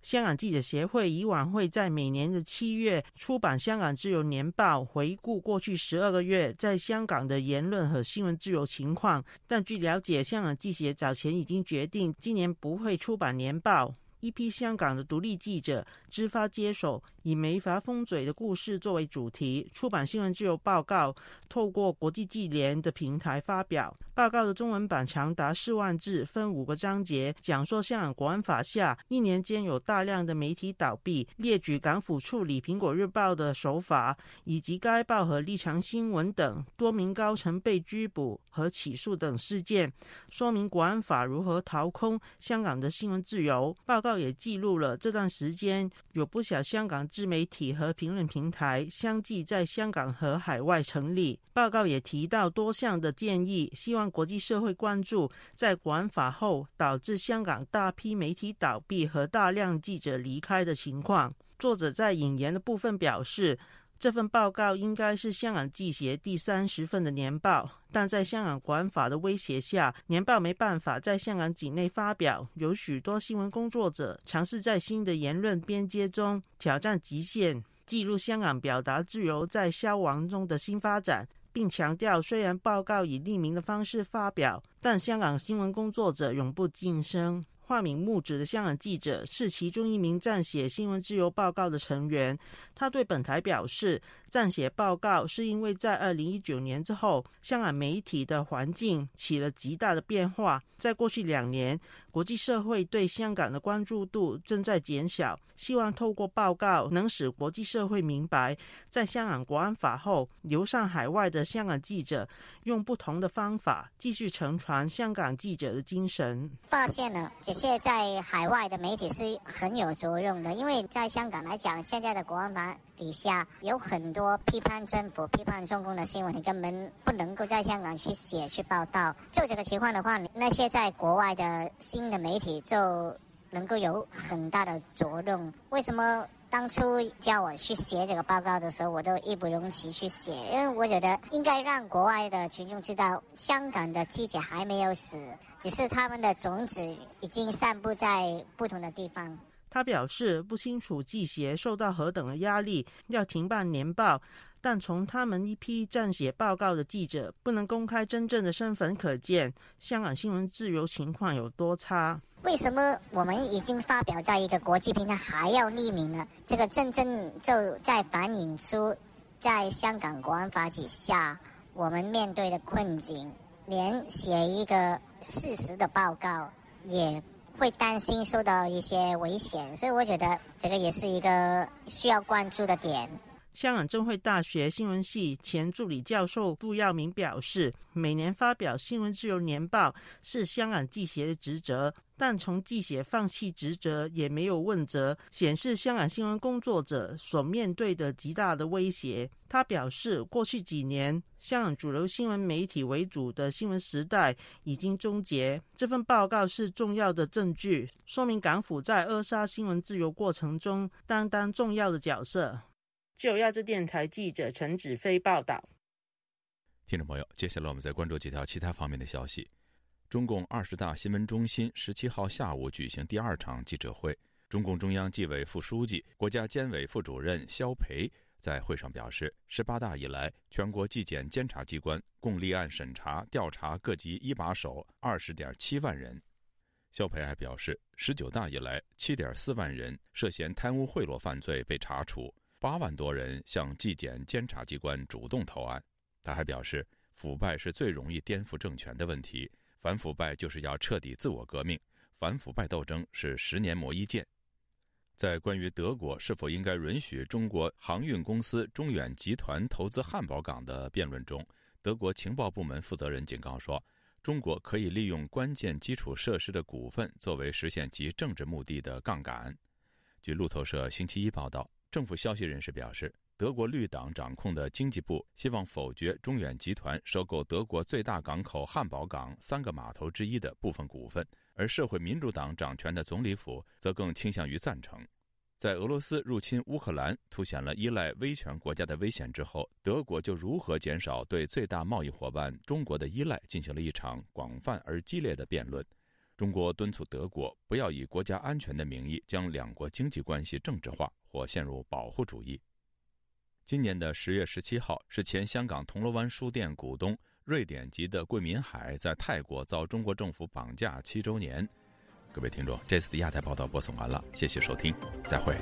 香港记者协会以往会在每年的七月出版《香港自由年报》，回顾过去十二个月在香港的言论和新闻自由情况。但据了解，香港记协早前已经决定，今年不会出版年报。一批香港的独立记者知发接手，以“没法封嘴”的故事作为主题，出版新闻自由报告，透过国际记联的平台发表。报告的中文版长达四万字，分五个章节，讲述香港国安法下一年间有大量的媒体倒闭，列举港府处理《苹果日报》的手法，以及该报和立场新闻等多名高层被拘捕和起诉等事件，说明国安法如何掏空香港的新闻自由。报报告。也记录了这段时间有不少香港自媒体和评论平台相继在香港和海外成立。报告也提到多项的建议，希望国际社会关注在国安法后导致香港大批媒体倒闭和大量记者离开的情况。作者在引言的部分表示。这份报告应该是香港记协第三十份的年报，但在香港管法的威胁下，年报没办法在香港境内发表。有许多新闻工作者尝试在新的言论边界中挑战极限，记录香港表达自由在消亡中的新发展，并强调，虽然报告以匿名的方式发表，但香港新闻工作者永不晋升。化名木子的香港记者是其中一名撰写《新闻自由报告》的成员。他对本台表示，撰写报告是因为在二零一九年之后，香港媒体的环境起了极大的变化。在过去两年，国际社会对香港的关注度正在减小。希望透过报告，能使国际社会明白，在香港国安法后，流上海外的香港记者用不同的方法继续承传香港记者的精神。发现了这些在海外的媒体是很有作用的，因为在香港来讲，现在的国安法底下有很多批判政府、批判中共的新闻，你根本不能够在香港去写、去报道。就这个情况的话，那些在国外的新的媒体就。能够有很大的作用。为什么当初叫我去写这个报告的时候，我都义不容辞去写？因为我觉得应该让国外的群众知道，香港的记者还没有死，只是他们的种子已经散布在不同的地方。他表示不清楚记协受到何等的压力，要停办年报。但从他们一批撰写报告的记者不能公开真正的身份可见，香港新闻自由情况有多差。为什么我们已经发表在一个国际平台还要匿名呢？这个真正就在反映出，在香港国安法底下，我们面对的困境。连写一个事实的报告，也会担心受到一些危险，所以我觉得这个也是一个需要关注的点。香港政会大学新闻系前助理教授杜耀明表示，每年发表新闻自由年报是香港记协的职责，但从记协放弃职责也没有问责，显示香港新闻工作者所面对的极大的威胁。他表示，过去几年香港主流新闻媒体为主的新闻时代已经终结。这份报告是重要的证据，说明港府在扼杀新闻自由过程中担当重要的角色。就亚洲电台记者陈子飞报道。听众朋友，接下来我们再关注几条其他方面的消息。中共二十大新闻中心十七号下午举行第二场记者会，中共中央纪委副书记、国家监委副主任肖培在会上表示，十八大以来，全国纪检监察机关共立案审查、调查各级一把手二十点七万人。肖培还表示，十九大以来，七点四万人涉嫌贪污贿赂犯罪被查处。八万多人向纪检监察机关主动投案。他还表示，腐败是最容易颠覆政权的问题，反腐败就是要彻底自我革命，反腐败斗争是十年磨一剑。在关于德国是否应该允许中国航运公司中远集团投资汉堡港的辩论中，德国情报部门负责人警告说，中国可以利用关键基础设施的股份作为实现其政治目的的杠杆。据路透社星期一报道。政府消息人士表示，德国绿党掌控的经济部希望否决中远集团收购德国最大港口汉堡港三个码头之一的部分股份，而社会民主党掌权的总理府则更倾向于赞成。在俄罗斯入侵乌克兰凸显了依赖威权国家的危险之后，德国就如何减少对最大贸易伙伴中国的依赖进行了一场广泛而激烈的辩论。中国敦促德国不要以国家安全的名义将两国经济关系政治化或陷入保护主义。今年的十月十七号是前香港铜锣湾书店股东瑞典籍的桂民海在泰国遭中国政府绑架七周年。各位听众，这次的亚太报道播送完了，谢谢收听，再会。